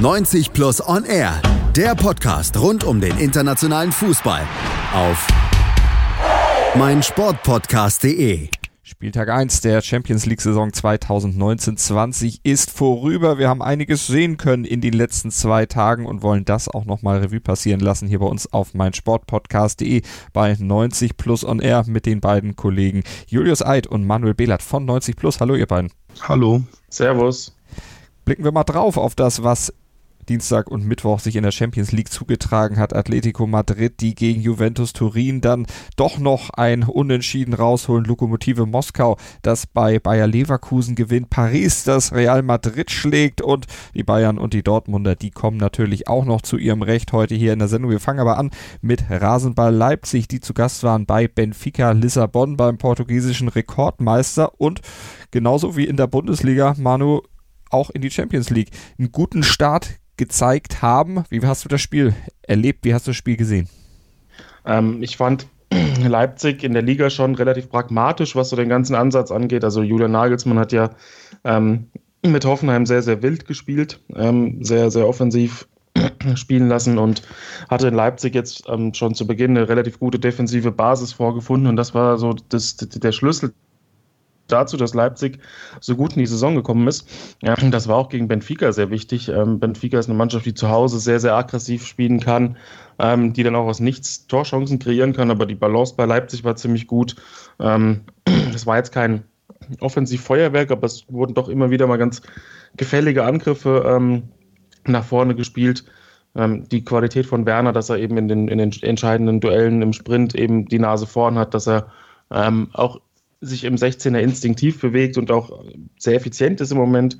90 Plus On Air, der Podcast rund um den internationalen Fußball auf meinsportpodcast.de. Spieltag 1 der Champions League Saison 2019-20 ist vorüber. Wir haben einiges sehen können in den letzten zwei Tagen und wollen das auch nochmal Revue passieren lassen hier bei uns auf meinsportpodcast.de bei 90 Plus On Air mit den beiden Kollegen Julius Eid und Manuel Behlert von 90 Plus. Hallo ihr beiden. Hallo. Servus. Blicken wir mal drauf auf das, was Dienstag und Mittwoch sich in der Champions League zugetragen hat. Atletico Madrid, die gegen Juventus Turin dann doch noch ein Unentschieden rausholen. Lokomotive Moskau, das bei Bayer Leverkusen gewinnt. Paris, das Real Madrid schlägt und die Bayern und die Dortmunder, die kommen natürlich auch noch zu ihrem Recht heute hier in der Sendung. Wir fangen aber an mit Rasenball Leipzig, die zu Gast waren bei Benfica Lissabon beim portugiesischen Rekordmeister und genauso wie in der Bundesliga, Manu, auch in die Champions League. Einen guten Start gezeigt haben. Wie hast du das Spiel erlebt? Wie hast du das Spiel gesehen? Ähm, ich fand Leipzig in der Liga schon relativ pragmatisch, was so den ganzen Ansatz angeht. Also Julian Nagelsmann hat ja ähm, mit Hoffenheim sehr, sehr wild gespielt, ähm, sehr, sehr offensiv spielen lassen und hatte in Leipzig jetzt ähm, schon zu Beginn eine relativ gute defensive Basis vorgefunden und das war so das, der Schlüssel dazu, dass Leipzig so gut in die Saison gekommen ist. Ja, das war auch gegen Benfica sehr wichtig. Ähm, Benfica ist eine Mannschaft, die zu Hause sehr, sehr aggressiv spielen kann, ähm, die dann auch aus nichts Torchancen kreieren kann, aber die Balance bei Leipzig war ziemlich gut. Ähm, das war jetzt kein Offensivfeuerwerk, aber es wurden doch immer wieder mal ganz gefällige Angriffe ähm, nach vorne gespielt. Ähm, die Qualität von Werner, dass er eben in den, in den entscheidenden Duellen im Sprint eben die Nase vorn hat, dass er ähm, auch sich im 16er instinktiv bewegt und auch sehr effizient ist im Moment.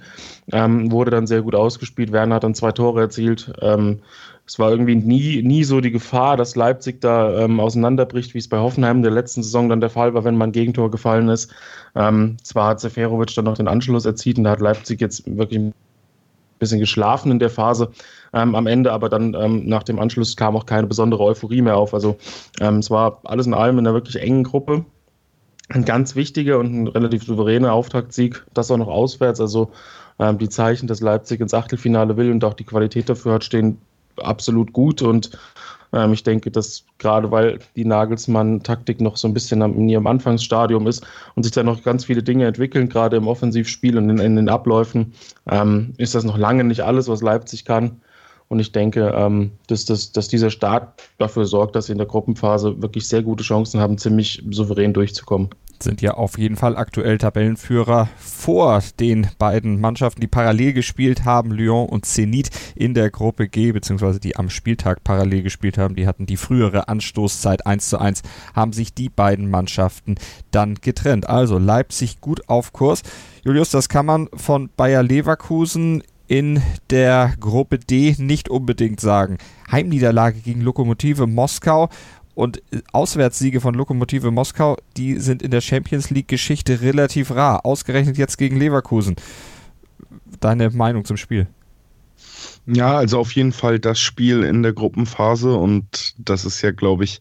Ähm, wurde dann sehr gut ausgespielt. Werner hat dann zwei Tore erzielt. Ähm, es war irgendwie nie, nie so die Gefahr, dass Leipzig da ähm, auseinanderbricht, wie es bei Hoffenheim in der letzten Saison dann der Fall war, wenn man Gegentor gefallen ist. Ähm, zwar hat Seferovic dann noch den Anschluss erzielt und da hat Leipzig jetzt wirklich ein bisschen geschlafen in der Phase ähm, am Ende, aber dann ähm, nach dem Anschluss kam auch keine besondere Euphorie mehr auf. Also es war alles in allem in einer wirklich engen Gruppe ein ganz wichtiger und ein relativ souveräner Auftaktsieg, das auch noch auswärts. Also ähm, die Zeichen, dass Leipzig ins Achtelfinale will und auch die Qualität dafür hat, stehen absolut gut. Und ähm, ich denke, dass gerade weil die Nagelsmann-Taktik noch so ein bisschen in ihrem Anfangsstadium ist und sich da noch ganz viele Dinge entwickeln, gerade im Offensivspiel und in, in den Abläufen, ähm, ist das noch lange nicht alles, was Leipzig kann. Und ich denke, ähm, dass, dass, dass dieser Start dafür sorgt, dass sie in der Gruppenphase wirklich sehr gute Chancen haben, ziemlich souverän durchzukommen sind ja auf jeden Fall aktuell Tabellenführer vor den beiden Mannschaften, die parallel gespielt haben, Lyon und Zenit in der Gruppe G, beziehungsweise die am Spieltag parallel gespielt haben. Die hatten die frühere Anstoßzeit 1 zu 1, haben sich die beiden Mannschaften dann getrennt. Also Leipzig gut auf Kurs. Julius, das kann man von Bayer Leverkusen in der Gruppe D nicht unbedingt sagen. Heimniederlage gegen Lokomotive Moskau und Auswärtssiege von Lokomotive Moskau, die sind in der Champions League Geschichte relativ rar. Ausgerechnet jetzt gegen Leverkusen. Deine Meinung zum Spiel? Ja, also auf jeden Fall das Spiel in der Gruppenphase und das ist ja, glaube ich,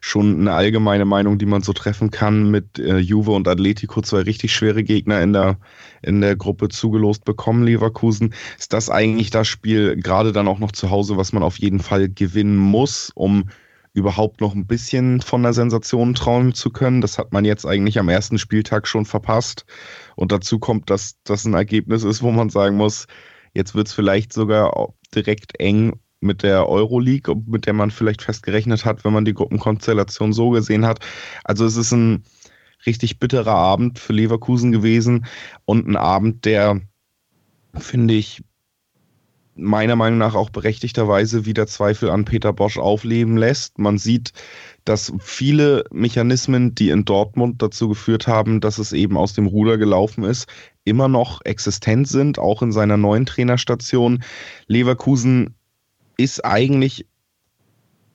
schon eine allgemeine Meinung, die man so treffen kann mit äh, Juve und Atletico, zwei richtig schwere Gegner in der, in der Gruppe zugelost bekommen, Leverkusen. Ist das eigentlich das Spiel, gerade dann auch noch zu Hause, was man auf jeden Fall gewinnen muss, um überhaupt noch ein bisschen von der Sensation trauen zu können. Das hat man jetzt eigentlich am ersten Spieltag schon verpasst. Und dazu kommt, dass das ein Ergebnis ist, wo man sagen muss, jetzt wird es vielleicht sogar direkt eng mit der Euroleague, mit der man vielleicht festgerechnet hat, wenn man die Gruppenkonstellation so gesehen hat. Also es ist ein richtig bitterer Abend für Leverkusen gewesen und ein Abend, der, finde ich, meiner Meinung nach auch berechtigterweise wieder Zweifel an Peter Bosch aufleben lässt. Man sieht, dass viele Mechanismen, die in Dortmund dazu geführt haben, dass es eben aus dem Ruder gelaufen ist, immer noch existent sind, auch in seiner neuen Trainerstation. Leverkusen ist eigentlich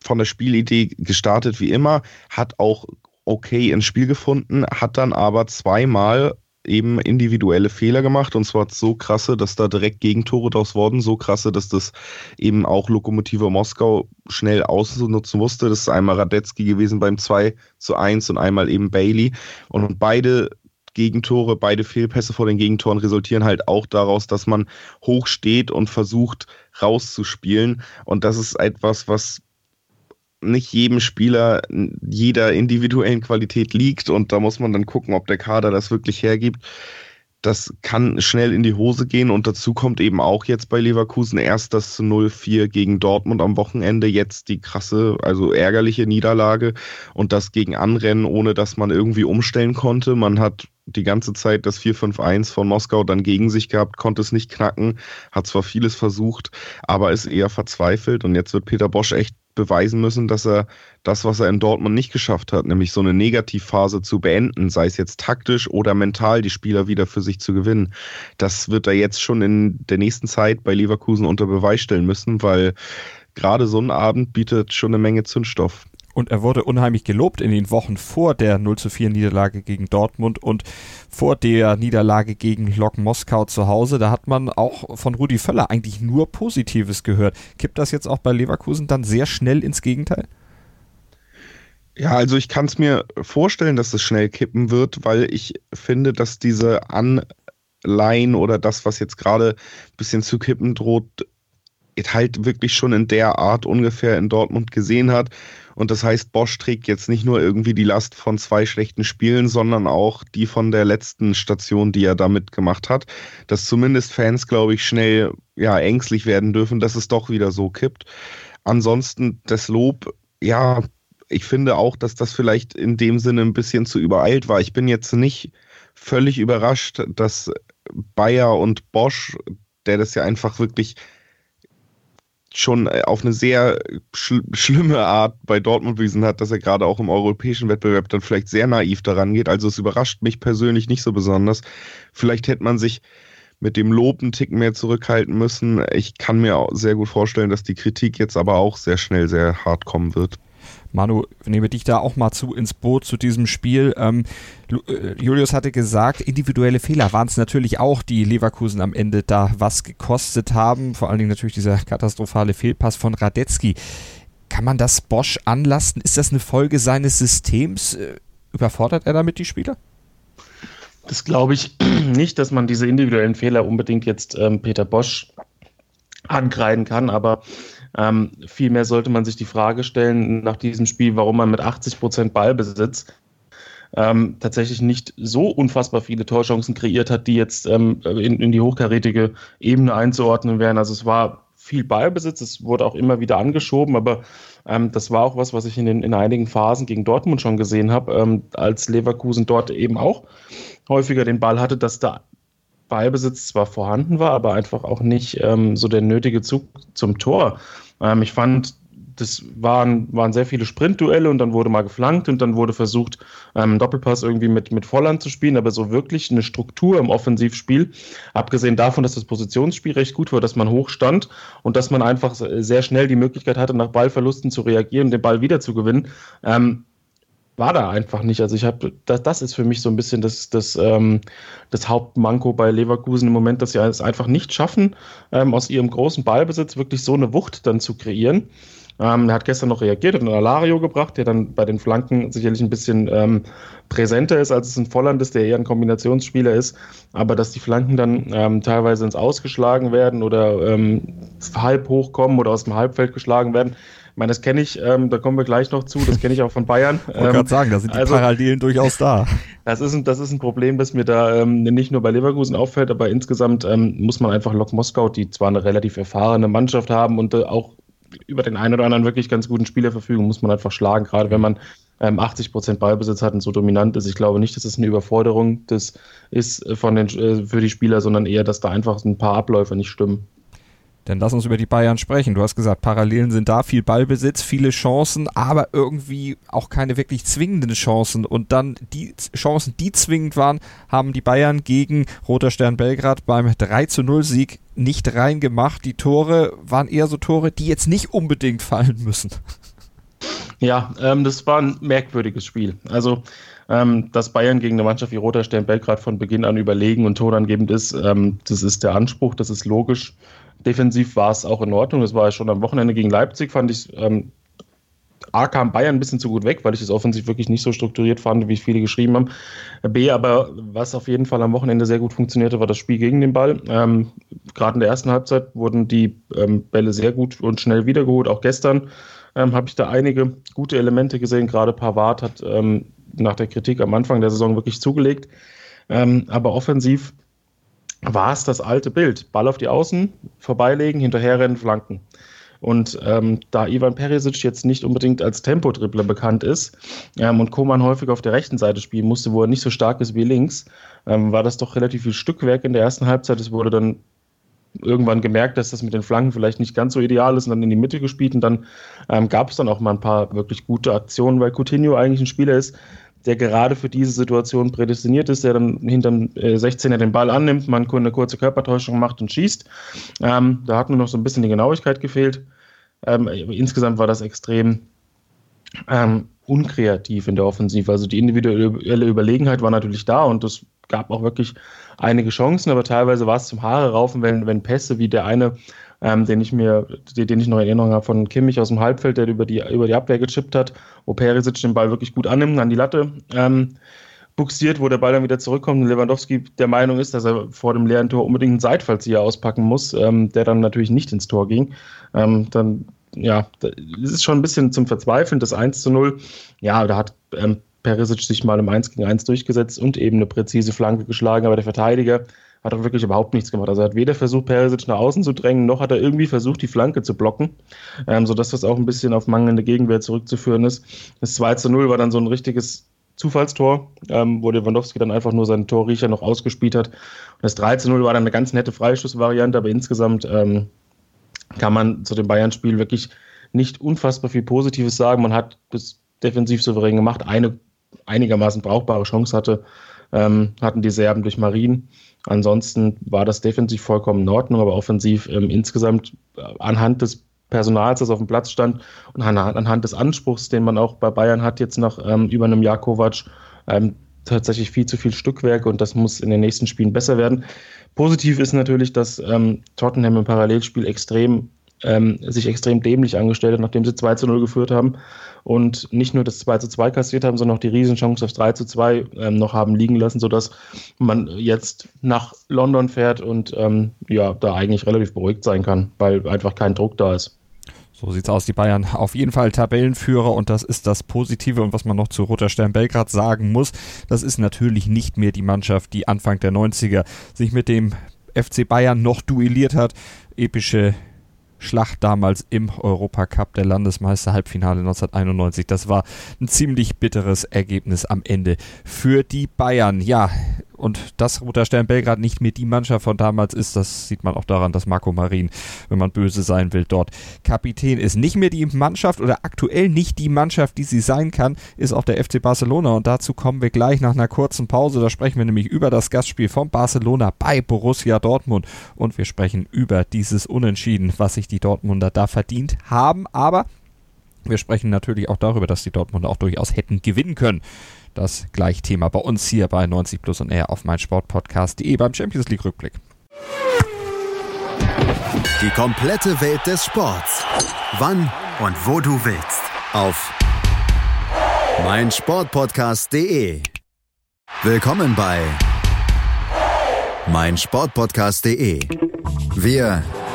von der Spielidee gestartet wie immer, hat auch okay ins Spiel gefunden, hat dann aber zweimal eben individuelle Fehler gemacht und zwar so krasse, dass da direkt Gegentore draus wurden, so krasse, dass das eben auch Lokomotive Moskau schnell ausnutzen musste. Das ist einmal Radetzky gewesen beim 2 zu 1 und einmal eben Bailey und beide Gegentore, beide Fehlpässe vor den Gegentoren resultieren halt auch daraus, dass man hoch steht und versucht rauszuspielen. Und das ist etwas, was nicht jedem Spieler jeder individuellen Qualität liegt. Und da muss man dann gucken, ob der Kader das wirklich hergibt das kann schnell in die Hose gehen. Und dazu kommt eben auch jetzt bei Leverkusen erst das 0-4 gegen Dortmund am Wochenende, jetzt die krasse, also ärgerliche Niederlage. Und das gegen Anrennen, ohne dass man irgendwie umstellen konnte. Man hat die ganze Zeit das 4-5-1 von Moskau dann gegen sich gehabt, konnte es nicht knacken, hat zwar vieles versucht, aber ist eher verzweifelt. Und jetzt wird Peter Bosch echt beweisen müssen, dass er das, was er in Dortmund nicht geschafft hat, nämlich so eine Negativphase zu beenden, sei es jetzt taktisch oder mental, die Spieler wieder für sich zu gewinnen, das wird er jetzt schon in der nächsten Zeit bei Leverkusen unter Beweis stellen müssen, weil gerade so ein Abend bietet schon eine Menge Zündstoff. Und er wurde unheimlich gelobt in den Wochen vor der 0 zu 4 Niederlage gegen Dortmund und vor der Niederlage gegen Lok Moskau zu Hause. Da hat man auch von Rudi Völler eigentlich nur Positives gehört. Kippt das jetzt auch bei Leverkusen dann sehr schnell ins Gegenteil? Ja, also ich kann es mir vorstellen, dass es schnell kippen wird, weil ich finde, dass diese Anleihen oder das, was jetzt gerade ein bisschen zu kippen droht, halt wirklich schon in der Art ungefähr in Dortmund gesehen hat. Und das heißt, Bosch trägt jetzt nicht nur irgendwie die Last von zwei schlechten Spielen, sondern auch die von der letzten Station, die er damit gemacht hat. Dass zumindest Fans, glaube ich, schnell ja, ängstlich werden dürfen, dass es doch wieder so kippt. Ansonsten das Lob, ja, ich finde auch, dass das vielleicht in dem Sinne ein bisschen zu übereilt war. Ich bin jetzt nicht völlig überrascht, dass Bayer und Bosch, der das ja einfach wirklich schon äh, auf eine sehr schl schlimme Art bei Dortmund bewiesen hat, dass er gerade auch im europäischen Wettbewerb dann vielleicht sehr naiv daran geht. Also es überrascht mich persönlich nicht so besonders. Vielleicht hätte man sich mit dem Lob einen Tick mehr zurückhalten müssen. Ich kann mir auch sehr gut vorstellen, dass die Kritik jetzt aber auch sehr schnell sehr hart kommen wird. Manu, nehme dich da auch mal zu ins Boot zu diesem Spiel. Ähm, äh, Julius hatte gesagt, individuelle Fehler waren es natürlich auch, die Leverkusen am Ende da was gekostet haben. Vor allen Dingen natürlich dieser katastrophale Fehlpass von Radetzky. Kann man das Bosch anlasten? Ist das eine Folge seines Systems? Äh, überfordert er damit die Spieler? Das glaube ich nicht, dass man diese individuellen Fehler unbedingt jetzt ähm, Peter Bosch ankreiden kann, aber ähm, vielmehr sollte man sich die Frage stellen nach diesem Spiel, warum man mit 80 Prozent Ballbesitz ähm, tatsächlich nicht so unfassbar viele Torchancen kreiert hat, die jetzt ähm, in, in die hochkarätige Ebene einzuordnen wären. Also es war viel Ballbesitz, es wurde auch immer wieder angeschoben, aber ähm, das war auch was, was ich in, den, in einigen Phasen gegen Dortmund schon gesehen habe, ähm, als Leverkusen dort eben auch häufiger den Ball hatte, dass da Ballbesitz zwar vorhanden war, aber einfach auch nicht ähm, so der nötige Zug zum Tor. Ähm, ich fand, das waren, waren sehr viele Sprintduelle und dann wurde mal geflankt und dann wurde versucht, ähm, einen Doppelpass irgendwie mit, mit Volland zu spielen, aber so wirklich eine Struktur im Offensivspiel, abgesehen davon, dass das Positionsspiel recht gut war, dass man hoch stand und dass man einfach sehr schnell die Möglichkeit hatte, nach Ballverlusten zu reagieren und den Ball wieder zu gewinnen, ähm, war da einfach nicht. Also ich habe, das, das ist für mich so ein bisschen das, das, ähm, das Hauptmanko bei Leverkusen im Moment, dass sie es einfach nicht schaffen, ähm, aus ihrem großen Ballbesitz wirklich so eine Wucht dann zu kreieren. Ähm, er hat gestern noch reagiert, hat einen Alario gebracht, der dann bei den Flanken sicherlich ein bisschen ähm, präsenter ist, als es ein Volland ist, der eher ein Kombinationsspieler ist. Aber dass die Flanken dann ähm, teilweise ins Ausgeschlagen werden oder ähm, halb hochkommen oder aus dem Halbfeld geschlagen werden, ich meine, das kenne ich, ähm, da kommen wir gleich noch zu, das kenne ich auch von Bayern. Ich wollte ähm, gerade sagen, da sind die also, Parallelen durchaus da. Das ist, ein, das ist ein Problem, das mir da ähm, nicht nur bei Leverkusen auffällt, aber insgesamt ähm, muss man einfach Lok Moskau, die zwar eine relativ erfahrene Mannschaft haben und äh, auch über den einen oder anderen wirklich ganz guten Spieler verfügen, muss man einfach schlagen, gerade wenn man ähm, 80 Prozent Ballbesitz hat und so dominant ist. Ich glaube nicht, dass es eine Überforderung das ist von den, äh, für die Spieler, sondern eher, dass da einfach ein paar Abläufe nicht stimmen. Dann lass uns über die Bayern sprechen. Du hast gesagt, Parallelen sind da, viel Ballbesitz, viele Chancen, aber irgendwie auch keine wirklich zwingenden Chancen. Und dann die Chancen, die zwingend waren, haben die Bayern gegen Roter Stern Belgrad beim 3 zu 0 Sieg nicht reingemacht. Die Tore waren eher so Tore, die jetzt nicht unbedingt fallen müssen. Ja, ähm, das war ein merkwürdiges Spiel. Also, ähm, dass Bayern gegen eine Mannschaft wie Roter Stern Belgrad von Beginn an überlegen und torangebend ist, ähm, das ist der Anspruch, das ist logisch. Defensiv war es auch in Ordnung. Das war ja schon am Wochenende gegen Leipzig, fand ich ähm, A kam Bayern ein bisschen zu gut weg, weil ich das offensiv wirklich nicht so strukturiert fand, wie viele geschrieben haben. B, aber was auf jeden Fall am Wochenende sehr gut funktionierte, war das Spiel gegen den Ball. Ähm, Gerade in der ersten Halbzeit wurden die ähm, Bälle sehr gut und schnell wiedergeholt. Auch gestern ähm, habe ich da einige gute Elemente gesehen. Gerade Pavard hat ähm, nach der Kritik am Anfang der Saison wirklich zugelegt. Ähm, aber offensiv war es das alte Bild. Ball auf die Außen, vorbeilegen, hinterherrennen, flanken. Und ähm, da Ivan Perisic jetzt nicht unbedingt als Tempodribbler bekannt ist ähm, und Koman häufig auf der rechten Seite spielen musste, wo er nicht so stark ist wie links, ähm, war das doch relativ viel Stückwerk in der ersten Halbzeit. Es wurde dann irgendwann gemerkt, dass das mit den Flanken vielleicht nicht ganz so ideal ist und dann in die Mitte gespielt. Und dann ähm, gab es dann auch mal ein paar wirklich gute Aktionen, weil Coutinho eigentlich ein Spieler ist, der gerade für diese Situation prädestiniert ist, der dann hinterm äh, 16er den Ball annimmt, man eine kurze Körpertäuschung macht und schießt. Ähm, da hat nur noch so ein bisschen die Genauigkeit gefehlt. Ähm, insgesamt war das extrem ähm, unkreativ in der Offensive. Also die individuelle Überlegenheit war natürlich da und es gab auch wirklich einige Chancen, aber teilweise war es zum Haare raufen, wenn, wenn Pässe wie der eine, ähm, den ich mir, den ich noch in Erinnerung habe von Kimmich aus dem Halbfeld, der über die, über die Abwehr gechippt hat, wo Perisic den Ball wirklich gut annimmt, an die Latte ähm, buxiert, wo der Ball dann wieder zurückkommt und Lewandowski der Meinung ist, dass er vor dem leeren Tor unbedingt einen Seitfallzieher auspacken muss, ähm, der dann natürlich nicht ins Tor ging. Ähm, dann, ja, das ist schon ein bisschen zum Verzweifeln, das 1 zu 0. Ja, da hat ähm, Perisic sich mal im 1 gegen 1 durchgesetzt und eben eine präzise Flanke geschlagen, aber der Verteidiger hat auch wirklich überhaupt nichts gemacht. Also er hat weder versucht, Perisic nach außen zu drängen, noch hat er irgendwie versucht, die Flanke zu blocken, ähm, sodass das auch ein bisschen auf mangelnde Gegenwehr zurückzuführen ist. Das 2 zu 0 war dann so ein richtiges Zufallstor, ähm, wo Lewandowski dann einfach nur seinen Torriecher noch ausgespielt hat. Und das 3 zu 0 war dann eine ganz nette Freischussvariante, aber insgesamt ähm, kann man zu dem Bayern-Spiel wirklich nicht unfassbar viel Positives sagen. Man hat bis defensiv souverän gemacht, eine einigermaßen brauchbare Chance hatte, ähm, hatten die Serben durch Marien. Ansonsten war das defensiv vollkommen in Ordnung, aber offensiv ähm, insgesamt äh, anhand des Personals, das auf dem Platz stand und anhand des Anspruchs, den man auch bei Bayern hat, jetzt nach ähm, über einem Jahr Kovac, ähm, tatsächlich viel zu viel Stückwerk und das muss in den nächsten Spielen besser werden. Positiv ist natürlich, dass ähm, Tottenham im Parallelspiel extrem ähm, sich extrem dämlich angestellt hat, nachdem sie 2 zu 0 geführt haben und nicht nur das 2 zu 2 kassiert haben, sondern auch die Riesenchance aufs 3 zu 2 ähm, noch haben liegen lassen, sodass man jetzt nach London fährt und ähm, ja, da eigentlich relativ beruhigt sein kann, weil einfach kein Druck da ist. So sieht's aus. Die Bayern auf jeden Fall Tabellenführer und das ist das Positive. Und was man noch zu Roter Stern Belgrad sagen muss, das ist natürlich nicht mehr die Mannschaft, die Anfang der 90er sich mit dem FC Bayern noch duelliert hat. Epische Schlacht damals im Europacup der Landesmeister Halbfinale 1991. Das war ein ziemlich bitteres Ergebnis am Ende für die Bayern. Ja, und dass Roter Stern Belgrad nicht mehr die Mannschaft von damals ist, das sieht man auch daran, dass Marco Marin, wenn man böse sein will, dort Kapitän ist. Nicht mehr die Mannschaft oder aktuell nicht die Mannschaft, die sie sein kann, ist auch der FC Barcelona. Und dazu kommen wir gleich nach einer kurzen Pause. Da sprechen wir nämlich über das Gastspiel von Barcelona bei Borussia Dortmund. Und wir sprechen über dieses Unentschieden, was sich die Dortmunder da verdient haben. Aber wir sprechen natürlich auch darüber, dass die Dortmunder auch durchaus hätten gewinnen können das Gleichthema bei uns hier bei 90 Plus und R auf meinsportpodcast.de beim Champions League Rückblick. Die komplette Welt des Sports. Wann und wo du willst. Auf meinsportpodcast.de. Willkommen bei meinsportpodcast.de. Wir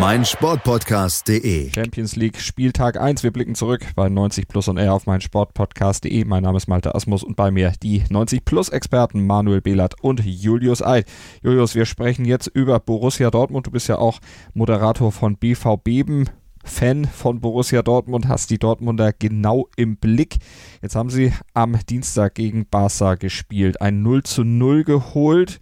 mein Sportpodcast.de. Champions League Spieltag 1. Wir blicken zurück bei 90 Plus und R auf mein Sportpodcast.de. Mein Name ist Malte Asmus und bei mir die 90 Plus Experten Manuel Behlert und Julius Eid. Julius, wir sprechen jetzt über Borussia Dortmund. Du bist ja auch Moderator von BV Beben. Fan von Borussia Dortmund, hast die Dortmunder genau im Blick. Jetzt haben sie am Dienstag gegen Barca gespielt, ein 0 zu 0 geholt.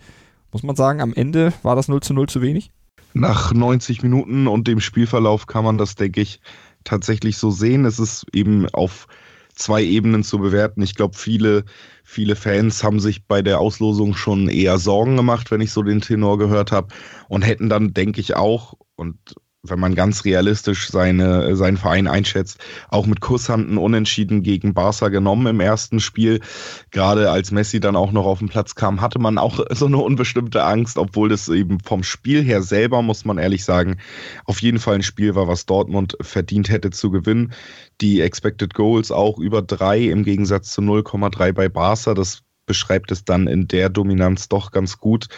Muss man sagen, am Ende war das 0 zu 0 zu wenig? Nach 90 Minuten und dem Spielverlauf kann man das, denke ich, tatsächlich so sehen. Es ist eben auf zwei Ebenen zu bewerten. Ich glaube, viele, viele Fans haben sich bei der Auslosung schon eher Sorgen gemacht, wenn ich so den Tenor gehört habe und hätten dann, denke ich, auch, und wenn man ganz realistisch seine, seinen Verein einschätzt, auch mit Kusshanden unentschieden gegen Barca genommen im ersten Spiel. Gerade als Messi dann auch noch auf den Platz kam, hatte man auch so eine unbestimmte Angst, obwohl das eben vom Spiel her selber, muss man ehrlich sagen, auf jeden Fall ein Spiel war, was Dortmund verdient hätte zu gewinnen. Die Expected Goals auch über drei im Gegensatz zu 0,3 bei Barca. Das beschreibt es dann in der Dominanz doch ganz gut.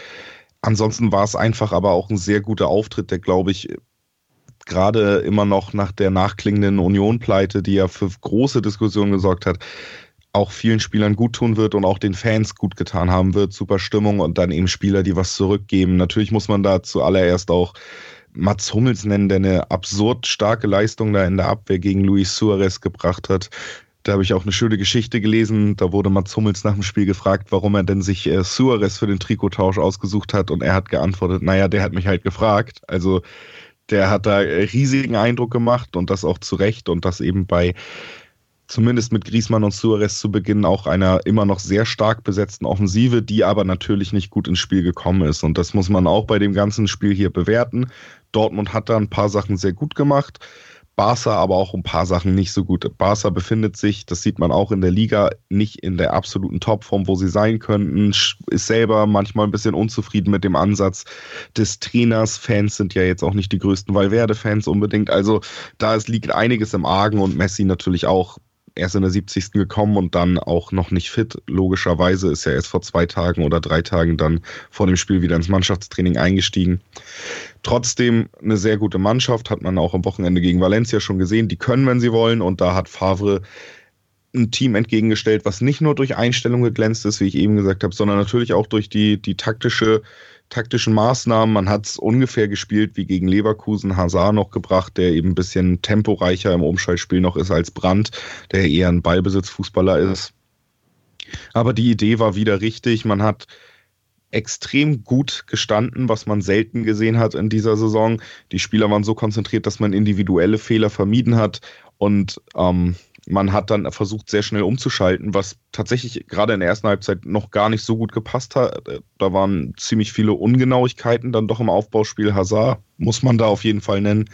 Ansonsten war es einfach aber auch ein sehr guter Auftritt, der, glaube ich, gerade immer noch nach der nachklingenden Union-Pleite, die ja für große Diskussionen gesorgt hat, auch vielen Spielern gut tun wird und auch den Fans gut getan haben wird. Super Stimmung und dann eben Spieler, die was zurückgeben. Natürlich muss man da zuallererst auch Mats Hummels nennen, der eine absurd starke Leistung da in der Abwehr gegen Luis Suarez gebracht hat. Da habe ich auch eine schöne Geschichte gelesen. Da wurde Mats Hummels nach dem Spiel gefragt, warum er denn sich äh, Suarez für den Trikottausch ausgesucht hat. Und er hat geantwortet, naja, der hat mich halt gefragt. Also der hat da äh, riesigen Eindruck gemacht und das auch zu Recht und das eben bei zumindest mit Griesmann und Suarez zu Beginn auch einer immer noch sehr stark besetzten Offensive, die aber natürlich nicht gut ins Spiel gekommen ist. Und das muss man auch bei dem ganzen Spiel hier bewerten. Dortmund hat da ein paar Sachen sehr gut gemacht. Barca aber auch ein paar Sachen nicht so gut. Barca befindet sich, das sieht man auch in der Liga, nicht in der absoluten Topform, wo sie sein könnten. Ist selber manchmal ein bisschen unzufrieden mit dem Ansatz des Trainers. Fans sind ja jetzt auch nicht die größten Valverde-Fans unbedingt. Also da es liegt einiges im Argen und Messi natürlich auch erst in der 70. gekommen und dann auch noch nicht fit. Logischerweise ist er erst vor zwei Tagen oder drei Tagen dann vor dem Spiel wieder ins Mannschaftstraining eingestiegen. Trotzdem eine sehr gute Mannschaft, hat man auch am Wochenende gegen Valencia schon gesehen. Die können, wenn sie wollen. Und da hat Favre ein Team entgegengestellt, was nicht nur durch Einstellung geglänzt ist, wie ich eben gesagt habe, sondern natürlich auch durch die, die taktische taktischen Maßnahmen. Man hat es ungefähr gespielt wie gegen Leverkusen, Hazard noch gebracht, der eben ein bisschen temporeicher im Umschaltspiel noch ist als Brandt, der eher ein Ballbesitzfußballer ist. Aber die Idee war wieder richtig. Man hat extrem gut gestanden, was man selten gesehen hat in dieser Saison. Die Spieler waren so konzentriert, dass man individuelle Fehler vermieden hat und ähm, man hat dann versucht, sehr schnell umzuschalten, was tatsächlich gerade in der ersten Halbzeit noch gar nicht so gut gepasst hat. Da waren ziemlich viele Ungenauigkeiten dann doch im Aufbauspiel. Hazard muss man da auf jeden Fall nennen.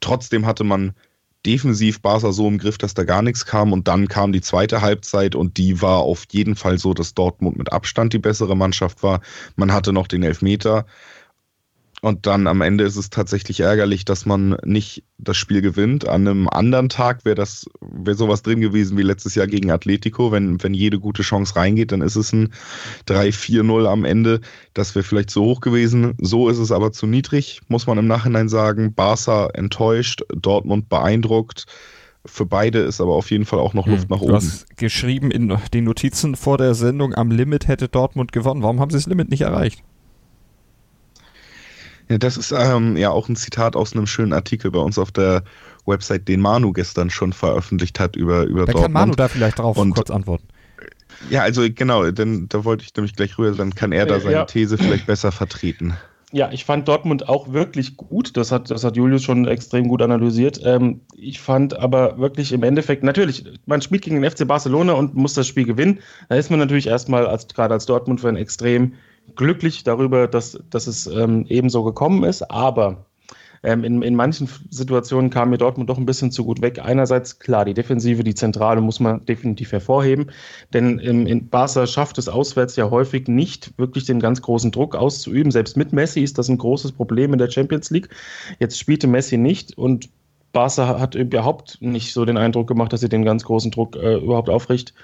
Trotzdem hatte man defensiv Barca so im Griff, dass da gar nichts kam. Und dann kam die zweite Halbzeit und die war auf jeden Fall so, dass Dortmund mit Abstand die bessere Mannschaft war. Man hatte noch den Elfmeter. Und dann am Ende ist es tatsächlich ärgerlich, dass man nicht das Spiel gewinnt. An einem anderen Tag wäre das, wäre sowas drin gewesen wie letztes Jahr gegen Atletico. Wenn, wenn jede gute Chance reingeht, dann ist es ein 3-4-0 am Ende. Das wäre vielleicht zu hoch gewesen. So ist es aber zu niedrig, muss man im Nachhinein sagen. Barca enttäuscht, Dortmund beeindruckt. Für beide ist aber auf jeden Fall auch noch Luft hm. nach oben. Du hast geschrieben in den Notizen vor der Sendung, am Limit hätte Dortmund gewonnen. Warum haben sie das Limit nicht erreicht? Ja, das ist ähm, ja auch ein Zitat aus einem schönen Artikel bei uns auf der Website, den Manu gestern schon veröffentlicht hat über, über da Dortmund. kann Manu da vielleicht drauf Und, kurz antworten. Ja, also genau, denn da wollte ich nämlich gleich rüber, dann kann er da seine ja. These vielleicht besser vertreten. Ja, ich fand Dortmund auch wirklich gut. Das hat, das hat Julius schon extrem gut analysiert. Ähm, ich fand aber wirklich im Endeffekt, natürlich, man spielt gegen den FC Barcelona und muss das Spiel gewinnen. Da ist man natürlich erstmal als, gerade als Dortmund-Fan extrem glücklich darüber, dass, dass es ähm, eben so gekommen ist. Aber ähm, in, in manchen Situationen kam mir Dortmund doch ein bisschen zu gut weg. Einerseits, klar, die Defensive, die Zentrale muss man definitiv hervorheben, denn ähm, in Barca schafft es auswärts ja häufig nicht, wirklich den ganz großen Druck auszuüben. Selbst mit Messi ist das ein großes Problem in der Champions League. Jetzt spielte Messi nicht und Barca hat überhaupt nicht so den Eindruck gemacht, dass sie den ganz großen Druck äh, überhaupt aufrecht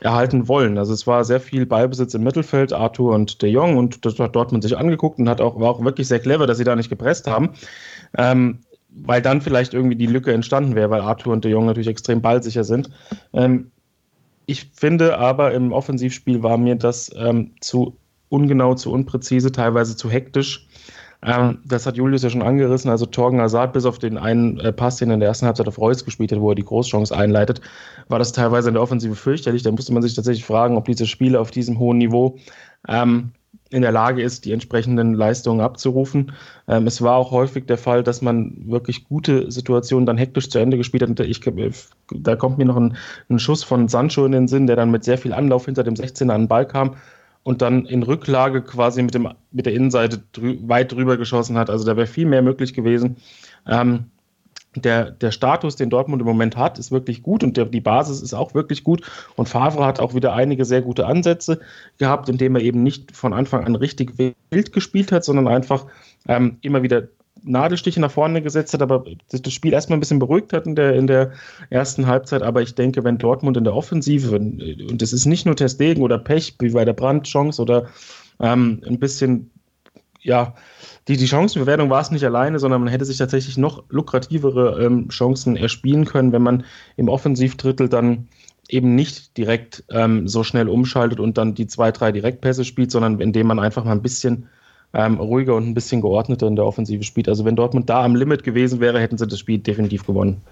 erhalten wollen. Also es war sehr viel Ballbesitz im Mittelfeld, Arthur und De Jong und das hat Dortmund sich angeguckt und hat auch, war auch wirklich sehr clever, dass sie da nicht gepresst haben. Ähm, weil dann vielleicht irgendwie die Lücke entstanden wäre, weil Arthur und De Jong natürlich extrem ballsicher sind. Ähm, ich finde aber im Offensivspiel war mir das ähm, zu ungenau, zu unpräzise, teilweise zu hektisch. Ähm, das hat Julius ja schon angerissen. Also Torgen Hazard, bis auf den einen äh, Pass, den er in der ersten Halbzeit auf Reus gespielt hat, wo er die Großchance einleitet, war das teilweise in der Offensive fürchterlich. Da musste man sich tatsächlich fragen, ob diese Spiele auf diesem hohen Niveau ähm, in der Lage ist, die entsprechenden Leistungen abzurufen. Ähm, es war auch häufig der Fall, dass man wirklich gute Situationen dann hektisch zu Ende gespielt hat. Ich, da kommt mir noch ein, ein, Schuss von Sancho in den Sinn, der dann mit sehr viel Anlauf hinter dem 16er an den Ball kam und dann in Rücklage quasi mit, dem, mit der Innenseite drü weit drüber geschossen hat. Also da wäre viel mehr möglich gewesen. Ähm, der, der Status, den Dortmund im Moment hat, ist wirklich gut und der, die Basis ist auch wirklich gut. Und Favre hat auch wieder einige sehr gute Ansätze gehabt, indem er eben nicht von Anfang an richtig wild gespielt hat, sondern einfach ähm, immer wieder Nadelstiche nach vorne gesetzt hat, aber das Spiel erstmal ein bisschen beruhigt hat in der, in der ersten Halbzeit. Aber ich denke, wenn Dortmund in der Offensive, und es ist nicht nur Testegen oder Pech, wie bei der Brandchance oder ähm, ein bisschen, ja, die, die Chancenbewertung war es nicht alleine, sondern man hätte sich tatsächlich noch lukrativere ähm, Chancen erspielen können, wenn man im Offensivdrittel dann eben nicht direkt ähm, so schnell umschaltet und dann die zwei, drei Direktpässe spielt, sondern indem man einfach mal ein bisschen ähm, ruhiger und ein bisschen geordneter in der Offensive spielt. Also wenn Dortmund da am Limit gewesen wäre, hätten sie das Spiel definitiv gewonnen.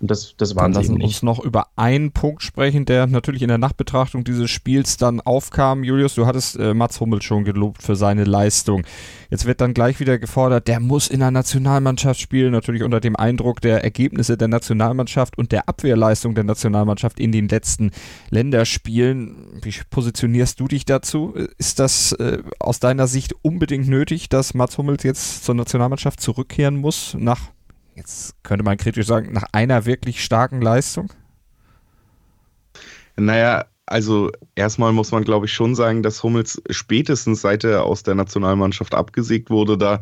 Und das, das waren dann lassen uns noch über einen Punkt sprechen, der natürlich in der Nachbetrachtung dieses Spiels dann aufkam. Julius, du hattest äh, Mats Hummels schon gelobt für seine Leistung. Jetzt wird dann gleich wieder gefordert, der muss in der Nationalmannschaft spielen, natürlich unter dem Eindruck der Ergebnisse der Nationalmannschaft und der Abwehrleistung der Nationalmannschaft in den letzten Länderspielen. Wie positionierst du dich dazu? Ist das äh, aus deiner Sicht unbedingt nötig, dass Mats Hummels jetzt zur Nationalmannschaft zurückkehren muss nach jetzt könnte man kritisch sagen, nach einer wirklich starken Leistung? Naja, also erstmal muss man, glaube ich, schon sagen, dass Hummels spätestens seit er aus der Nationalmannschaft abgesägt wurde, da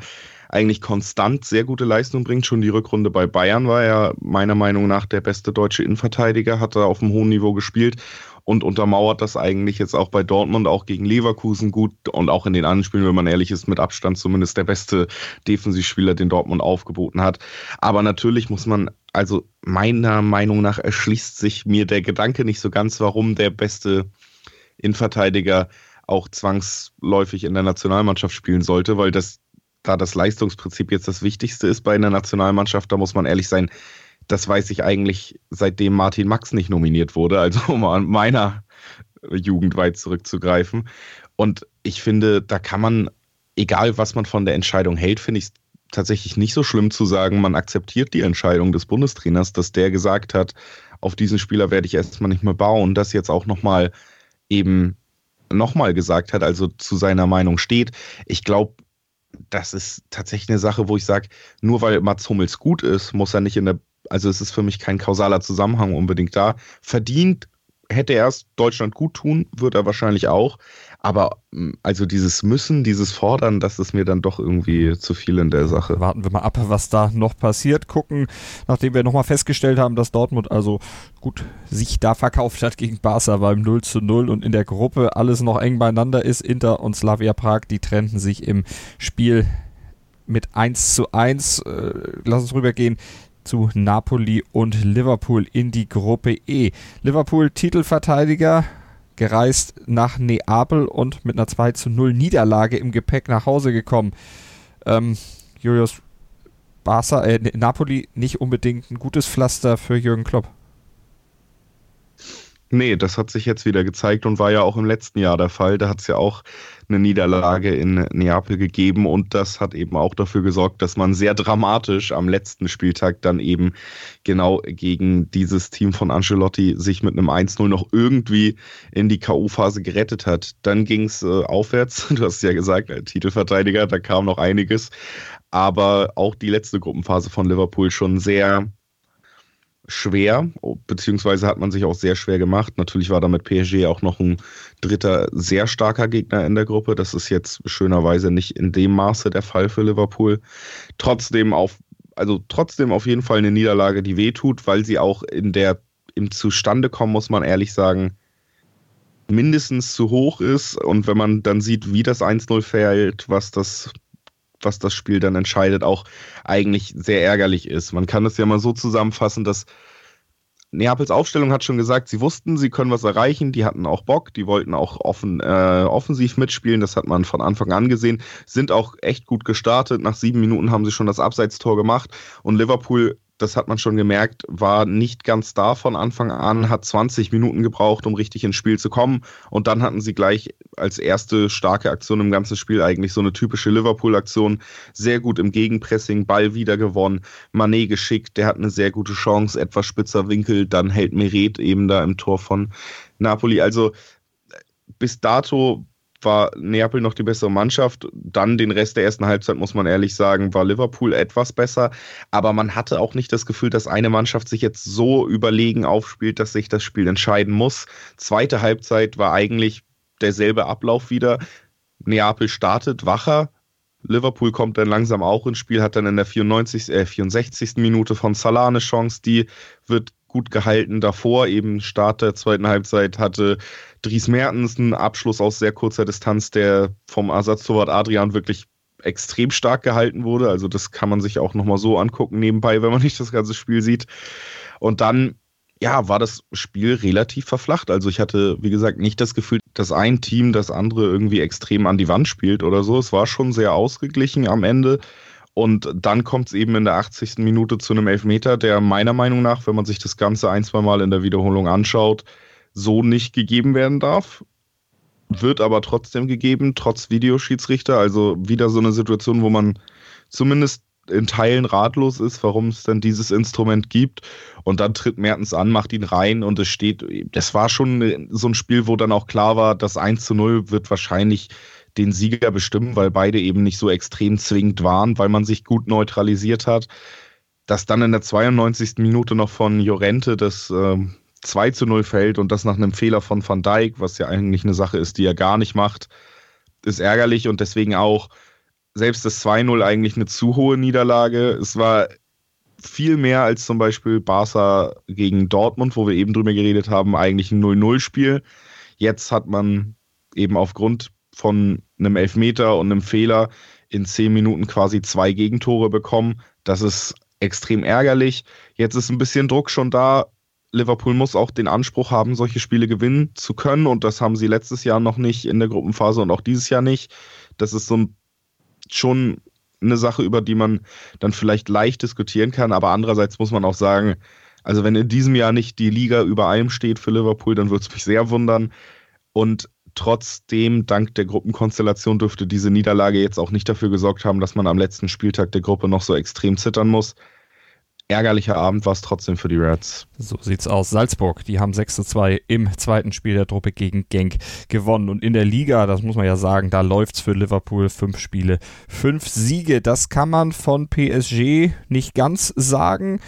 eigentlich konstant sehr gute Leistung bringt. Schon die Rückrunde bei Bayern war er meiner Meinung nach der beste deutsche Innenverteidiger, hat er auf einem hohen Niveau gespielt und untermauert das eigentlich jetzt auch bei Dortmund, auch gegen Leverkusen gut und auch in den anderen Spielen, wenn man ehrlich ist, mit Abstand zumindest der beste Defensivspieler, den Dortmund aufgeboten hat. Aber natürlich muss man, also meiner Meinung nach erschließt sich mir der Gedanke nicht so ganz, warum der beste Innenverteidiger auch zwangsläufig in der Nationalmannschaft spielen sollte, weil das da das Leistungsprinzip jetzt das Wichtigste ist bei einer Nationalmannschaft, da muss man ehrlich sein, das weiß ich eigentlich, seitdem Martin Max nicht nominiert wurde, also um an meiner Jugend weit zurückzugreifen. Und ich finde, da kann man, egal was man von der Entscheidung hält, finde ich es tatsächlich nicht so schlimm zu sagen, man akzeptiert die Entscheidung des Bundestrainers, dass der gesagt hat, auf diesen Spieler werde ich erstmal nicht mehr bauen, das jetzt auch nochmal eben nochmal gesagt hat, also zu seiner Meinung steht. Ich glaube, das ist tatsächlich eine Sache, wo ich sage, nur weil Mats Hummels gut ist, muss er nicht in der also es ist für mich kein kausaler Zusammenhang unbedingt da. Verdient hätte er es Deutschland gut tun, wird er wahrscheinlich auch. Aber mm, also dieses Müssen, dieses Fordern, das ist mir dann doch irgendwie zu viel in der Sache. Warten wir mal ab, was da noch passiert. Gucken, nachdem wir nochmal festgestellt haben, dass Dortmund also gut sich da verkauft hat gegen Barca beim 0 zu 0 und in der Gruppe alles noch eng beieinander ist. Inter und Slavia Prag, die trennten sich im Spiel mit 1 zu 1. Äh, lass uns rübergehen zu Napoli und Liverpool in die Gruppe E. Liverpool Titelverteidiger gereist nach Neapel und mit einer 2 zu 0 Niederlage im Gepäck nach Hause gekommen. Ähm, Julius Barca, äh, Napoli nicht unbedingt ein gutes Pflaster für Jürgen Klopp. Nee, das hat sich jetzt wieder gezeigt und war ja auch im letzten Jahr der Fall. Da hat es ja auch eine Niederlage in Neapel gegeben und das hat eben auch dafür gesorgt, dass man sehr dramatisch am letzten Spieltag dann eben genau gegen dieses Team von Ancelotti sich mit einem 1-0 noch irgendwie in die K.O.-Phase gerettet hat. Dann ging es äh, aufwärts, du hast ja gesagt, als Titelverteidiger, da kam noch einiges, aber auch die letzte Gruppenphase von Liverpool schon sehr schwer, beziehungsweise hat man sich auch sehr schwer gemacht. Natürlich war da mit PSG auch noch ein dritter sehr starker Gegner in der Gruppe. Das ist jetzt schönerweise nicht in dem Maße der Fall für Liverpool. Trotzdem auf, also trotzdem auf jeden Fall eine Niederlage, die wehtut, weil sie auch in der, im Zustande kommen, muss man ehrlich sagen, mindestens zu hoch ist. Und wenn man dann sieht, wie das 1-0 fällt, was das was das Spiel dann entscheidet, auch eigentlich sehr ärgerlich ist. Man kann es ja mal so zusammenfassen, dass Neapels Aufstellung hat schon gesagt, sie wussten, sie können was erreichen, die hatten auch Bock, die wollten auch offen, äh, offensiv mitspielen, das hat man von Anfang an gesehen, sind auch echt gut gestartet. Nach sieben Minuten haben sie schon das Abseitstor gemacht und Liverpool das hat man schon gemerkt, war nicht ganz da von Anfang an, hat 20 Minuten gebraucht, um richtig ins Spiel zu kommen. Und dann hatten sie gleich als erste starke Aktion im ganzen Spiel eigentlich so eine typische Liverpool-Aktion. Sehr gut im Gegenpressing, Ball wieder gewonnen, Manet geschickt, der hat eine sehr gute Chance, etwas spitzer Winkel, dann hält Meret eben da im Tor von Napoli. Also bis dato war Neapel noch die bessere Mannschaft. Dann den Rest der ersten Halbzeit, muss man ehrlich sagen, war Liverpool etwas besser. Aber man hatte auch nicht das Gefühl, dass eine Mannschaft sich jetzt so überlegen aufspielt, dass sich das Spiel entscheiden muss. Zweite Halbzeit war eigentlich derselbe Ablauf wieder. Neapel startet wacher. Liverpool kommt dann langsam auch ins Spiel, hat dann in der 94, äh, 64. Minute von Salah eine Chance, die wird gut gehalten. Davor eben Start der zweiten Halbzeit hatte Dries Mertens einen Abschluss aus sehr kurzer Distanz, der vom Ersatztorwart Adrian wirklich extrem stark gehalten wurde. Also das kann man sich auch nochmal so angucken nebenbei, wenn man nicht das ganze Spiel sieht. Und dann, ja, war das Spiel relativ verflacht. Also ich hatte, wie gesagt, nicht das Gefühl, dass ein Team das andere irgendwie extrem an die Wand spielt oder so. Es war schon sehr ausgeglichen am Ende. Und dann kommt es eben in der 80. Minute zu einem Elfmeter, der meiner Meinung nach, wenn man sich das Ganze ein, zwei Mal in der Wiederholung anschaut, so nicht gegeben werden darf. Wird aber trotzdem gegeben, trotz Videoschiedsrichter. Also wieder so eine Situation, wo man zumindest in Teilen ratlos ist, warum es dann dieses Instrument gibt. Und dann tritt Mertens an, macht ihn rein und es steht, das war schon so ein Spiel, wo dann auch klar war, das 1 zu 0 wird wahrscheinlich den Sieger bestimmen, weil beide eben nicht so extrem zwingend waren, weil man sich gut neutralisiert hat. Dass dann in der 92. Minute noch von Jorente das äh, 2 zu 0 fällt und das nach einem Fehler von Van Dijk, was ja eigentlich eine Sache ist, die er gar nicht macht, ist ärgerlich und deswegen auch selbst das 2-0 eigentlich eine zu hohe Niederlage. Es war viel mehr als zum Beispiel Barca gegen Dortmund, wo wir eben drüber geredet haben, eigentlich ein 0-0-Spiel. Jetzt hat man eben aufgrund von einem Elfmeter und einem Fehler in zehn Minuten quasi zwei Gegentore bekommen. Das ist extrem ärgerlich. Jetzt ist ein bisschen Druck schon da. Liverpool muss auch den Anspruch haben, solche Spiele gewinnen zu können. Und das haben sie letztes Jahr noch nicht in der Gruppenphase und auch dieses Jahr nicht. Das ist so ein, schon eine Sache, über die man dann vielleicht leicht diskutieren kann. Aber andererseits muss man auch sagen, also wenn in diesem Jahr nicht die Liga über allem steht für Liverpool, dann würde es mich sehr wundern. Und trotzdem, dank der Gruppenkonstellation, dürfte diese Niederlage jetzt auch nicht dafür gesorgt haben, dass man am letzten Spieltag der Gruppe noch so extrem zittern muss ärgerlicher Abend war es trotzdem für die Reds. So sieht's aus. Salzburg, die haben 6 zu 2 im zweiten Spiel der Truppe gegen Genk gewonnen. Und in der Liga, das muss man ja sagen, da läuft's für Liverpool. Fünf Spiele, fünf Siege. Das kann man von PSG nicht ganz sagen.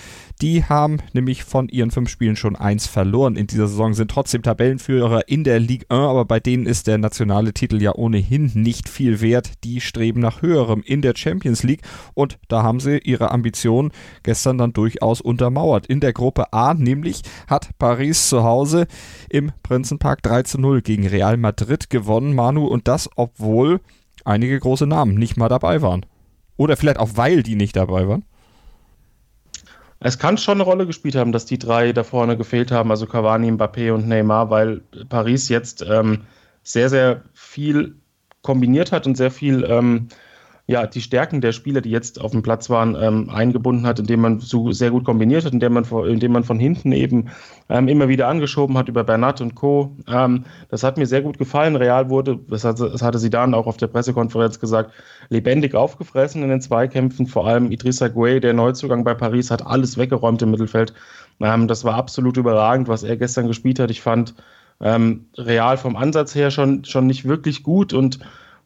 Die haben nämlich von ihren fünf Spielen schon eins verloren in dieser Saison, sind trotzdem Tabellenführer in der Ligue 1, aber bei denen ist der nationale Titel ja ohnehin nicht viel wert. Die streben nach höherem in der Champions League und da haben sie ihre Ambitionen gestern dann durchaus untermauert. In der Gruppe A nämlich hat Paris zu Hause im Prinzenpark 3 zu 0 gegen Real Madrid gewonnen, Manu, und das obwohl einige große Namen nicht mal dabei waren. Oder vielleicht auch weil die nicht dabei waren. Es kann schon eine Rolle gespielt haben, dass die drei da vorne gefehlt haben, also Cavani, Mbappé und Neymar, weil Paris jetzt ähm, sehr, sehr viel kombiniert hat und sehr viel ähm, ja, die Stärken der Spieler, die jetzt auf dem Platz waren, ähm, eingebunden hat, indem man so sehr gut kombiniert hat, indem man, indem man von hinten eben ähm, immer wieder angeschoben hat über Bernat und Co. Ähm, das hat mir sehr gut gefallen. Real wurde, das, hat, das hatte sie dann auch auf der Pressekonferenz gesagt, lebendig aufgefressen in den Zweikämpfen. Vor allem Idrissa Gueye, der Neuzugang bei Paris, hat alles weggeräumt im Mittelfeld. Ähm, das war absolut überragend, was er gestern gespielt hat. Ich fand ähm, Real vom Ansatz her schon, schon nicht wirklich gut und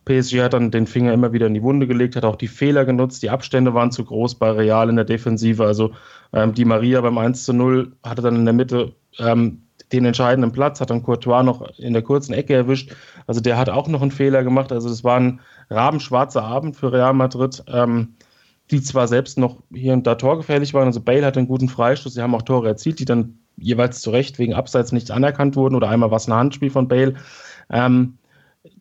PSG hat dann den Finger immer wieder in die Wunde gelegt, hat auch die Fehler genutzt. Die Abstände waren zu groß bei Real in der Defensive. Also ähm, die Maria beim 1 zu 0 hatte dann in der Mitte ähm, den entscheidenden Platz, hat dann Courtois noch in der kurzen Ecke erwischt. Also der hat auch noch einen Fehler gemacht. Also es war ein rabenschwarzer Abend für Real Madrid, ähm, die zwar selbst noch hier und da torgefährlich waren. Also Bale hatte einen guten Freistoß, sie haben auch Tore erzielt, die dann jeweils zu Recht wegen Abseits nicht anerkannt wurden oder einmal war es ein Handspiel von Bale. Ähm,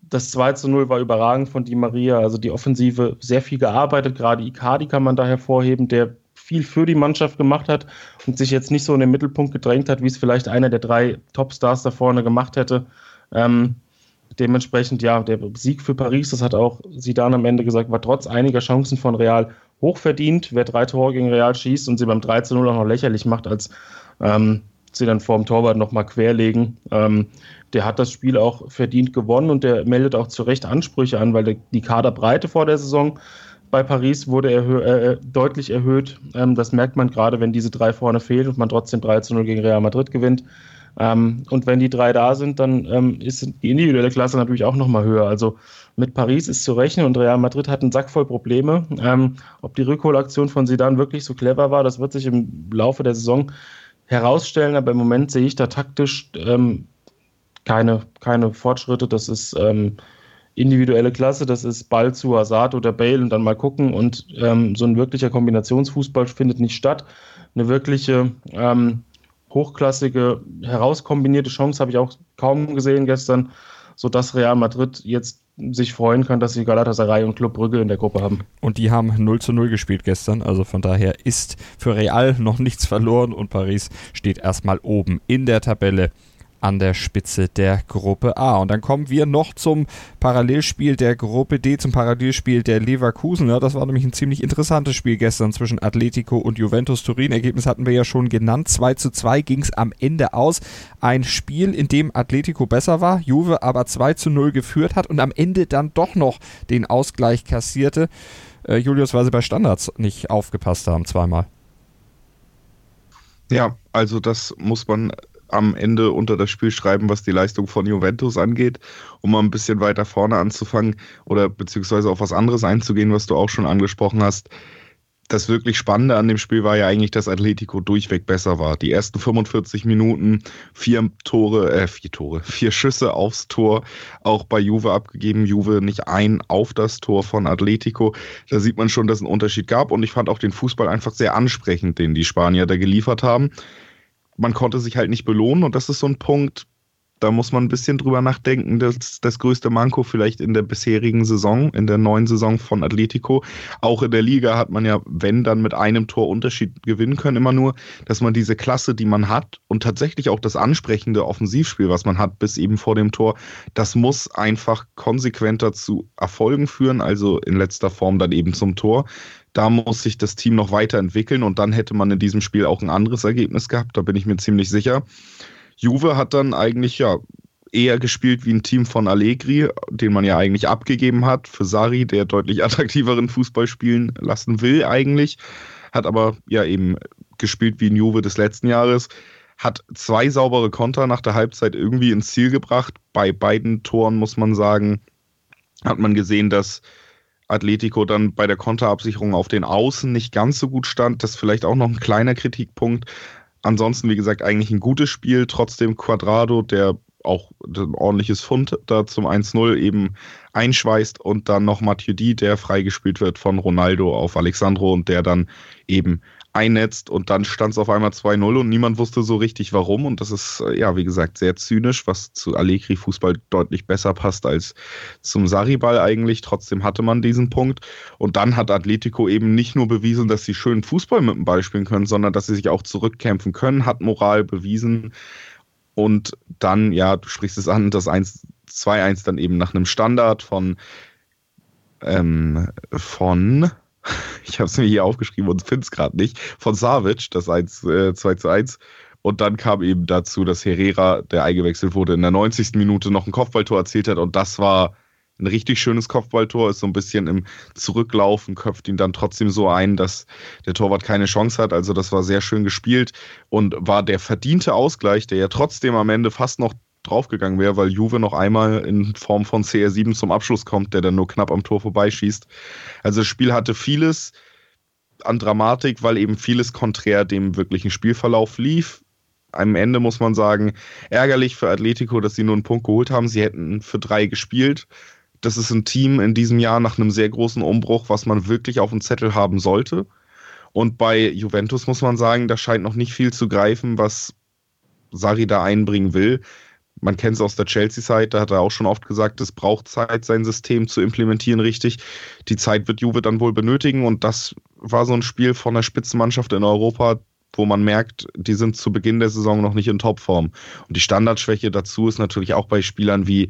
das 2 zu 0 war überragend von Di Maria. Also die Offensive sehr viel gearbeitet. Gerade Icardi kann man da hervorheben, der viel für die Mannschaft gemacht hat und sich jetzt nicht so in den Mittelpunkt gedrängt hat, wie es vielleicht einer der drei Topstars da vorne gemacht hätte. Ähm, dementsprechend, ja, der Sieg für Paris, das hat auch Zidane am Ende gesagt, war trotz einiger Chancen von Real hochverdient. Wer drei Tore gegen Real schießt und sie beim 3 0 auch noch lächerlich macht, als ähm, sie dann vor dem Torwart nochmal querlegen, ähm, der hat das Spiel auch verdient gewonnen und der meldet auch zu Recht Ansprüche an, weil die Kaderbreite vor der Saison bei Paris wurde erhö äh, deutlich erhöht. Ähm, das merkt man gerade, wenn diese drei vorne fehlen und man trotzdem 3 zu 0 gegen Real Madrid gewinnt. Ähm, und wenn die drei da sind, dann ähm, ist die individuelle Klasse natürlich auch nochmal höher. Also mit Paris ist zu rechnen und Real Madrid hat einen Sack voll Probleme. Ähm, ob die Rückholaktion von Sidan wirklich so clever war, das wird sich im Laufe der Saison herausstellen. Aber im Moment sehe ich da taktisch ähm, keine, keine Fortschritte. Das ist ähm, individuelle Klasse, das ist Ball zu Hazard oder Bale und dann mal gucken. Und ähm, so ein wirklicher Kombinationsfußball findet nicht statt. Eine wirkliche ähm, hochklassige, herauskombinierte Chance habe ich auch kaum gesehen gestern, sodass Real Madrid jetzt sich freuen kann, dass sie Galatasaray und Club Brügge in der Gruppe haben. Und die haben 0 zu 0 gespielt gestern, also von daher ist für Real noch nichts verloren und Paris steht erstmal oben in der Tabelle an der Spitze der Gruppe A. Und dann kommen wir noch zum Parallelspiel der Gruppe D, zum Parallelspiel der Leverkusen. Das war nämlich ein ziemlich interessantes Spiel gestern zwischen Atletico und Juventus Turin. Ergebnis hatten wir ja schon genannt. 2 zu 2 ging es am Ende aus. Ein Spiel, in dem Atletico besser war, Juve aber 2 zu 0 geführt hat und am Ende dann doch noch den Ausgleich kassierte. Äh, Julius, weil sie bei Standards nicht aufgepasst haben, zweimal. Ja, also das muss man am Ende unter das Spiel schreiben, was die Leistung von Juventus angeht, um mal ein bisschen weiter vorne anzufangen oder beziehungsweise auf was anderes einzugehen, was du auch schon angesprochen hast. Das wirklich Spannende an dem Spiel war ja eigentlich, dass Atletico durchweg besser war. Die ersten 45 Minuten, vier Tore, äh, vier Tore, vier Schüsse aufs Tor, auch bei Juve abgegeben. Juve nicht ein auf das Tor von Atletico. Da sieht man schon, dass es einen Unterschied gab und ich fand auch den Fußball einfach sehr ansprechend, den die Spanier da geliefert haben man konnte sich halt nicht belohnen und das ist so ein Punkt, da muss man ein bisschen drüber nachdenken. Das das größte Manko vielleicht in der bisherigen Saison, in der neuen Saison von Atletico. Auch in der Liga hat man ja, wenn dann mit einem Tor Unterschied gewinnen können, immer nur, dass man diese Klasse, die man hat und tatsächlich auch das ansprechende Offensivspiel, was man hat, bis eben vor dem Tor, das muss einfach konsequenter zu Erfolgen führen, also in letzter Form dann eben zum Tor. Da muss sich das Team noch weiterentwickeln und dann hätte man in diesem Spiel auch ein anderes Ergebnis gehabt, da bin ich mir ziemlich sicher. Juve hat dann eigentlich ja eher gespielt wie ein Team von Allegri, den man ja eigentlich abgegeben hat für Sari, der deutlich attraktiveren Fußball spielen lassen will eigentlich, hat aber ja eben gespielt wie ein Juve des letzten Jahres, hat zwei saubere Konter nach der Halbzeit irgendwie ins Ziel gebracht. Bei beiden Toren muss man sagen, hat man gesehen, dass Atletico dann bei der Konterabsicherung auf den Außen nicht ganz so gut stand. Das ist vielleicht auch noch ein kleiner Kritikpunkt. Ansonsten, wie gesagt, eigentlich ein gutes Spiel. Trotzdem Quadrado, der auch ein ordentliches Fund da zum 1-0 eben einschweißt und dann noch Matuidi, der freigespielt wird von Ronaldo auf Alexandro und der dann eben einnetzt und dann stand es auf einmal 2-0 und niemand wusste so richtig warum und das ist äh, ja wie gesagt sehr zynisch, was zu Allegri Fußball deutlich besser passt als zum Sariball eigentlich. Trotzdem hatte man diesen Punkt und dann hat Atletico eben nicht nur bewiesen, dass sie schön Fußball mit dem Ball spielen können, sondern dass sie sich auch zurückkämpfen können, hat Moral bewiesen und dann ja, du sprichst es an, das 1 2-1 dann eben nach einem Standard von ähm, von ich habe es mir hier aufgeschrieben und finde es gerade nicht, von Savic, das 1, äh, 2 zu 1. Und dann kam eben dazu, dass Herrera, der eingewechselt wurde, in der 90. Minute noch ein Kopfballtor erzielt hat. Und das war ein richtig schönes Kopfballtor, ist so ein bisschen im Zurücklaufen, köpft ihn dann trotzdem so ein, dass der Torwart keine Chance hat. Also das war sehr schön gespielt und war der verdiente Ausgleich, der ja trotzdem am Ende fast noch draufgegangen wäre, weil Juve noch einmal in Form von CR7 zum Abschluss kommt, der dann nur knapp am Tor vorbeischießt. Also das Spiel hatte vieles an Dramatik, weil eben vieles konträr dem wirklichen Spielverlauf lief. Am Ende muss man sagen, ärgerlich für Atletico, dass sie nur einen Punkt geholt haben. Sie hätten für drei gespielt. Das ist ein Team in diesem Jahr nach einem sehr großen Umbruch, was man wirklich auf dem Zettel haben sollte. Und bei Juventus muss man sagen, da scheint noch nicht viel zu greifen, was Sari da einbringen will man kennt es aus der Chelsea-Zeit, da hat er auch schon oft gesagt, es braucht Zeit, sein System zu implementieren richtig. Die Zeit wird Juve dann wohl benötigen und das war so ein Spiel von der Spitzenmannschaft in Europa, wo man merkt, die sind zu Beginn der Saison noch nicht in Topform. Und die Standardschwäche dazu ist natürlich auch bei Spielern wie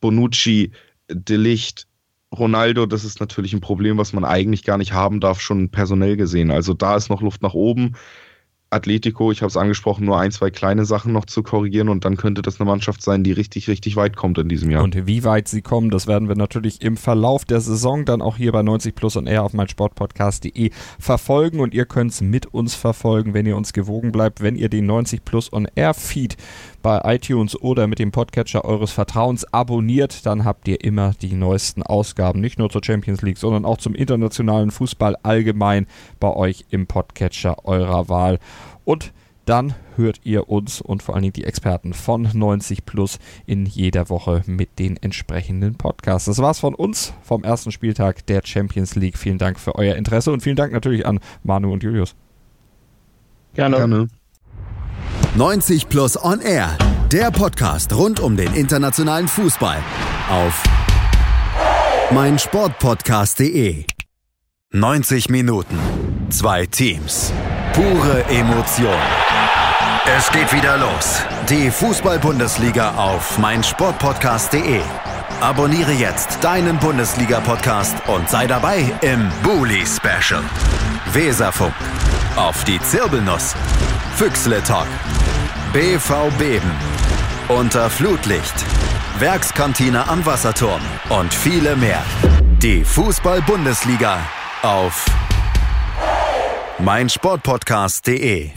Bonucci, De Licht, Ronaldo, das ist natürlich ein Problem, was man eigentlich gar nicht haben darf, schon personell gesehen. Also da ist noch Luft nach oben. Atletico, ich habe es angesprochen, nur ein, zwei kleine Sachen noch zu korrigieren und dann könnte das eine Mannschaft sein, die richtig, richtig weit kommt in diesem Jahr. Und wie weit sie kommen, das werden wir natürlich im Verlauf der Saison dann auch hier bei 90 Plus und R auf meinsportpodcast.de verfolgen und ihr könnt es mit uns verfolgen, wenn ihr uns gewogen bleibt, wenn ihr den 90 Plus und R Feed bei iTunes oder mit dem Podcatcher eures Vertrauens abonniert, dann habt ihr immer die neuesten Ausgaben, nicht nur zur Champions League, sondern auch zum internationalen Fußball allgemein bei euch im Podcatcher eurer Wahl. Und dann hört ihr uns und vor allen Dingen die Experten von 90 Plus in jeder Woche mit den entsprechenden Podcasts. Das war's von uns vom ersten Spieltag der Champions League. Vielen Dank für euer Interesse und vielen Dank natürlich an Manu und Julius. Gerne. Gerne. 90 Plus On Air, der Podcast rund um den internationalen Fußball auf meinsportpodcast.de. 90 Minuten, zwei Teams, pure Emotion. Es geht wieder los. Die Fußball-Bundesliga auf meinsportpodcast.de. Abonniere jetzt deinen Bundesliga-Podcast und sei dabei im Bully Special. Weserfunk. Auf die Zirbelnuss. Füchsle Talk. BV Beben. Unter Flutlicht. Werkskantine am Wasserturm. Und viele mehr. Die Fußball-Bundesliga auf meinsportpodcast.de